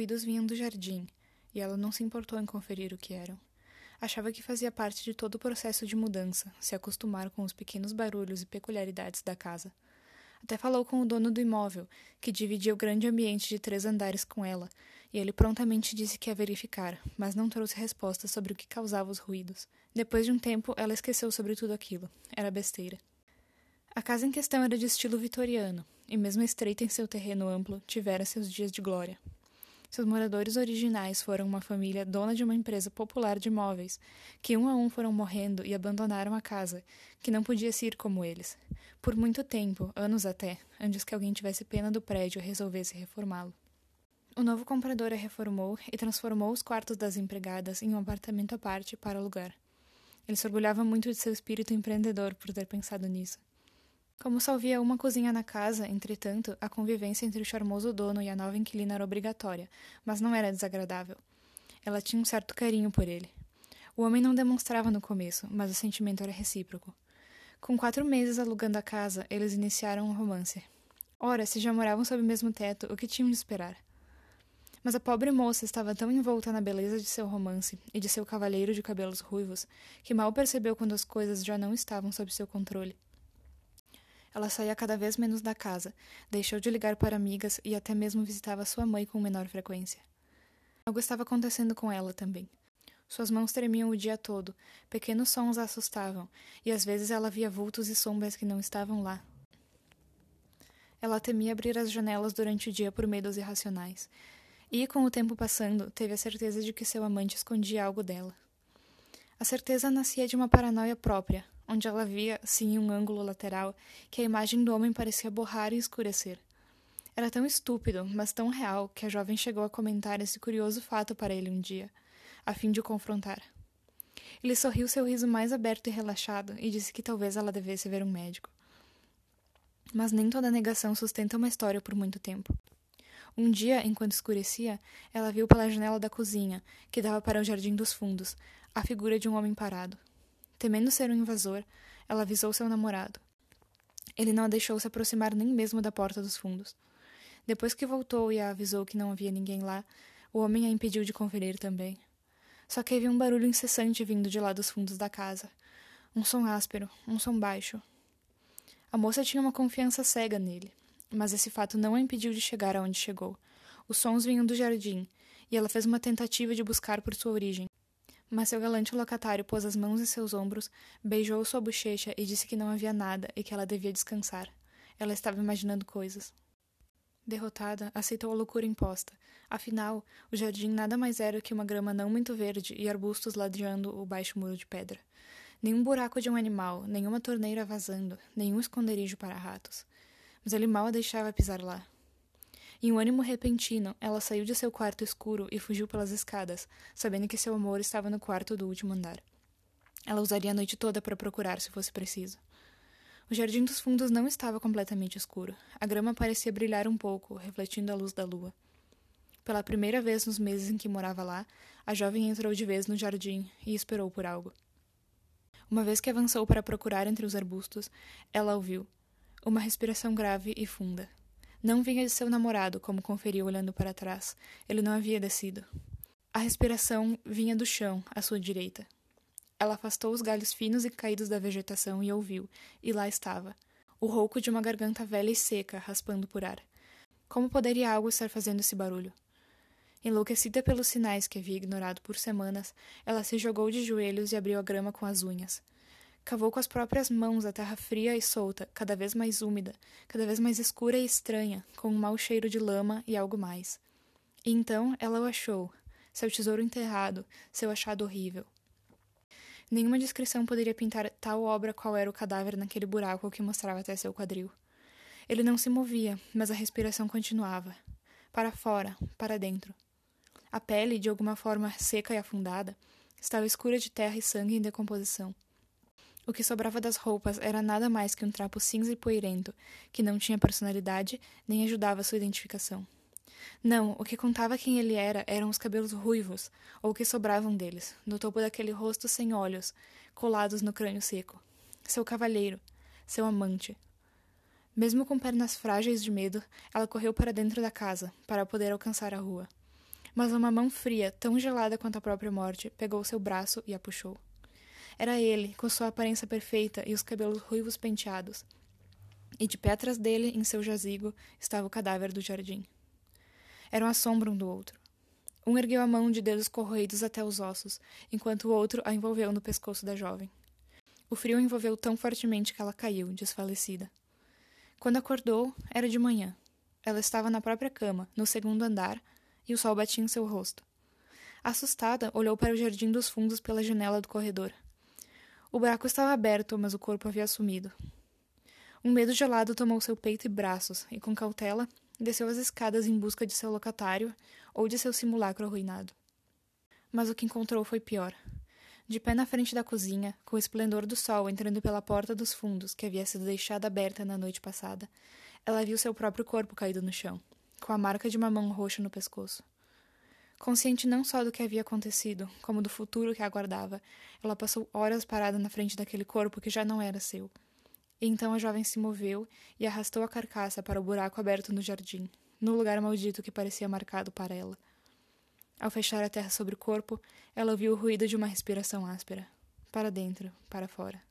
ruídos vinham do jardim, e ela não se importou em conferir o que eram. Achava que fazia parte de todo o processo de mudança, se acostumar com os pequenos barulhos e peculiaridades da casa. Até falou com o dono do imóvel, que dividia o grande ambiente de três andares com ela, e ele prontamente disse que ia verificar, mas não trouxe respostas sobre o que causava os ruídos. Depois de um tempo, ela esqueceu sobre tudo aquilo. Era besteira. A casa em questão era de estilo vitoriano, e mesmo estreita em seu terreno amplo, tivera seus dias de glória. Seus moradores originais foram uma família dona de uma empresa popular de imóveis, que um a um foram morrendo e abandonaram a casa, que não podia se ir como eles. Por muito tempo, anos até, antes que alguém tivesse pena do prédio e resolvesse reformá-lo. O novo comprador a reformou e transformou os quartos das empregadas em um apartamento à parte para alugar. Ele se orgulhava muito de seu espírito empreendedor por ter pensado nisso. Como só havia uma cozinha na casa, entretanto, a convivência entre o charmoso dono e a nova inquilina era obrigatória, mas não era desagradável. Ela tinha um certo carinho por ele. O homem não demonstrava no começo, mas o sentimento era recíproco. Com quatro meses alugando a casa, eles iniciaram um romance. Ora, se já moravam sob o mesmo teto, o que tinham de esperar? Mas a pobre moça estava tão envolta na beleza de seu romance e de seu cavalheiro de cabelos ruivos que mal percebeu quando as coisas já não estavam sob seu controle. Ela saía cada vez menos da casa, deixou de ligar para amigas e até mesmo visitava sua mãe com menor frequência. Algo estava acontecendo com ela também. Suas mãos tremiam o dia todo, pequenos sons a assustavam, e às vezes ela via vultos e sombras que não estavam lá. Ela temia abrir as janelas durante o dia por medos irracionais, e, com o tempo passando, teve a certeza de que seu amante escondia algo dela. A certeza nascia de uma paranoia própria, onde ela via, sim, um ângulo lateral, que a imagem do homem parecia borrar e escurecer. Era tão estúpido, mas tão real, que a jovem chegou a comentar esse curioso fato para ele um dia, a fim de o confrontar. Ele sorriu seu riso mais aberto e relaxado e disse que talvez ela devesse ver um médico. Mas nem toda negação sustenta uma história por muito tempo. Um dia, enquanto escurecia, ela viu pela janela da cozinha, que dava para o jardim dos fundos, a figura de um homem parado. Temendo ser um invasor, ela avisou seu namorado. Ele não a deixou se aproximar nem mesmo da porta dos fundos. Depois que voltou e a avisou que não havia ninguém lá, o homem a impediu de conferir também. Só que havia um barulho incessante vindo de lá dos fundos da casa. Um som áspero, um som baixo. A moça tinha uma confiança cega nele, mas esse fato não a impediu de chegar aonde chegou. Os sons vinham do jardim, e ela fez uma tentativa de buscar por sua origem, mas seu galante locatário pôs as mãos em seus ombros, beijou sua bochecha e disse que não havia nada e que ela devia descansar. Ela estava imaginando coisas. Derrotada, aceitou a loucura imposta. Afinal, o jardim nada mais era que uma grama não muito verde e arbustos ladeando o baixo muro de pedra. Nenhum buraco de um animal, nenhuma torneira vazando, nenhum esconderijo para ratos. Mas ele mal a deixava pisar lá. Em um ânimo repentino, ela saiu de seu quarto escuro e fugiu pelas escadas, sabendo que seu amor estava no quarto do último andar. Ela usaria a noite toda para procurar se fosse preciso. O jardim dos fundos não estava completamente escuro. A grama parecia brilhar um pouco, refletindo a luz da lua. Pela primeira vez nos meses em que morava lá, a jovem entrou de vez no jardim e esperou por algo. Uma vez que avançou para procurar entre os arbustos, ela ouviu uma respiração grave e funda. Não vinha de seu namorado, como conferiu olhando para trás. Ele não havia descido. A respiração vinha do chão, à sua direita. Ela afastou os galhos finos e caídos da vegetação e ouviu, e lá estava, o rouco de uma garganta velha e seca, raspando por ar. Como poderia algo estar fazendo esse barulho? Enlouquecida pelos sinais que havia ignorado por semanas, ela se jogou de joelhos e abriu a grama com as unhas. Cavou com as próprias mãos a terra fria e solta, cada vez mais úmida, cada vez mais escura e estranha, com um mau cheiro de lama e algo mais. E então ela o achou, seu tesouro enterrado, seu achado horrível. Nenhuma descrição poderia pintar tal obra qual era o cadáver naquele buraco que mostrava até seu quadril. Ele não se movia, mas a respiração continuava. Para fora, para dentro. A pele, de alguma forma seca e afundada, estava escura de terra e sangue em decomposição. O que sobrava das roupas era nada mais que um trapo cinza e poeirento, que não tinha personalidade nem ajudava sua identificação. Não, o que contava quem ele era eram os cabelos ruivos, ou o que sobravam deles, no topo daquele rosto sem olhos, colados no crânio seco. Seu cavalheiro, seu amante. Mesmo com pernas frágeis de medo, ela correu para dentro da casa, para poder alcançar a rua. Mas uma mão fria, tão gelada quanto a própria morte, pegou seu braço e a puxou. Era ele, com sua aparência perfeita e os cabelos ruivos penteados. E de atrás dele, em seu jazigo, estava o cadáver do jardim. Eram a sombra um do outro. Um ergueu a mão de dedos corroídos até os ossos, enquanto o outro a envolveu no pescoço da jovem. O frio envolveu tão fortemente que ela caiu, desfalecida. Quando acordou, era de manhã. Ela estava na própria cama, no segundo andar, e o sol batia em seu rosto. Assustada, olhou para o jardim dos fundos pela janela do corredor. O buraco estava aberto, mas o corpo havia sumido. Um medo gelado tomou seu peito e braços, e com cautela desceu as escadas em busca de seu locatário ou de seu simulacro arruinado. Mas o que encontrou foi pior. De pé na frente da cozinha, com o esplendor do sol entrando pela porta dos fundos que havia sido deixada aberta na noite passada, ela viu seu próprio corpo caído no chão, com a marca de uma mão roxa no pescoço. Consciente não só do que havia acontecido, como do futuro que a aguardava, ela passou horas parada na frente daquele corpo que já não era seu. E então a jovem se moveu e arrastou a carcaça para o buraco aberto no jardim, no lugar maldito que parecia marcado para ela. Ao fechar a terra sobre o corpo, ela ouviu o ruído de uma respiração áspera. Para dentro, para fora.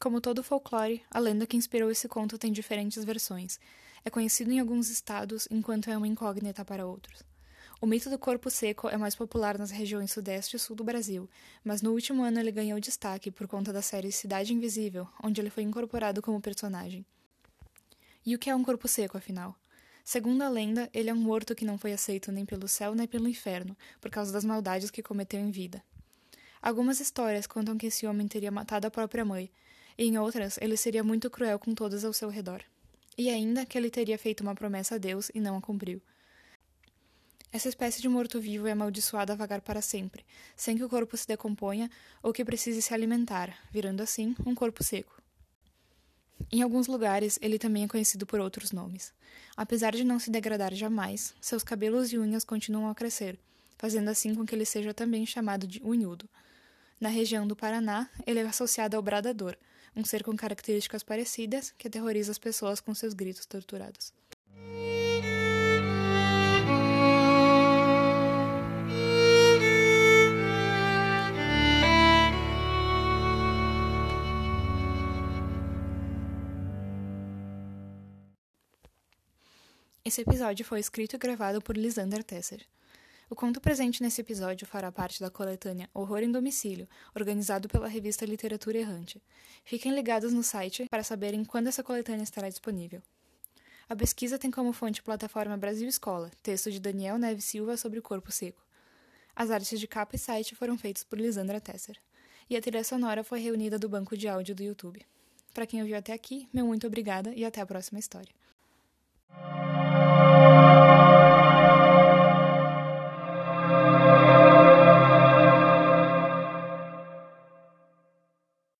Como todo folclore, a lenda que inspirou esse conto tem diferentes versões. É conhecido em alguns estados, enquanto é uma incógnita para outros. O mito do corpo seco é mais popular nas regiões sudeste e sul do Brasil, mas no último ano ele ganhou destaque por conta da série Cidade Invisível, onde ele foi incorporado como personagem. E o que é um corpo seco, afinal? Segundo a lenda, ele é um morto que não foi aceito nem pelo céu nem pelo inferno, por causa das maldades que cometeu em vida. Algumas histórias contam que esse homem teria matado a própria mãe, em outras ele seria muito cruel com todos ao seu redor. E ainda que ele teria feito uma promessa a Deus e não a cumpriu. Essa espécie de morto-vivo é amaldiçoada a vagar para sempre, sem que o corpo se decomponha ou que precise se alimentar, virando assim um corpo seco. Em alguns lugares, ele também é conhecido por outros nomes. Apesar de não se degradar jamais, seus cabelos e unhas continuam a crescer, fazendo assim com que ele seja também chamado de unhudo. Na região do Paraná, ele é associado ao bradador, um ser com características parecidas que aterroriza as pessoas com seus gritos torturados. Esse episódio foi escrito e gravado por Lisander Tesser. O conto presente nesse episódio fará parte da coletânea Horror em Domicílio, organizado pela revista Literatura Errante. Fiquem ligados no site para saberem quando essa coletânea estará disponível. A pesquisa tem como fonte plataforma Brasil Escola, texto de Daniel Neves Silva sobre o corpo seco. As artes de capa e site foram feitas por Lisandra Tesser. E a trilha sonora foi reunida do banco de áudio do YouTube. Para quem ouviu até aqui, meu muito obrigada e até a próxima história.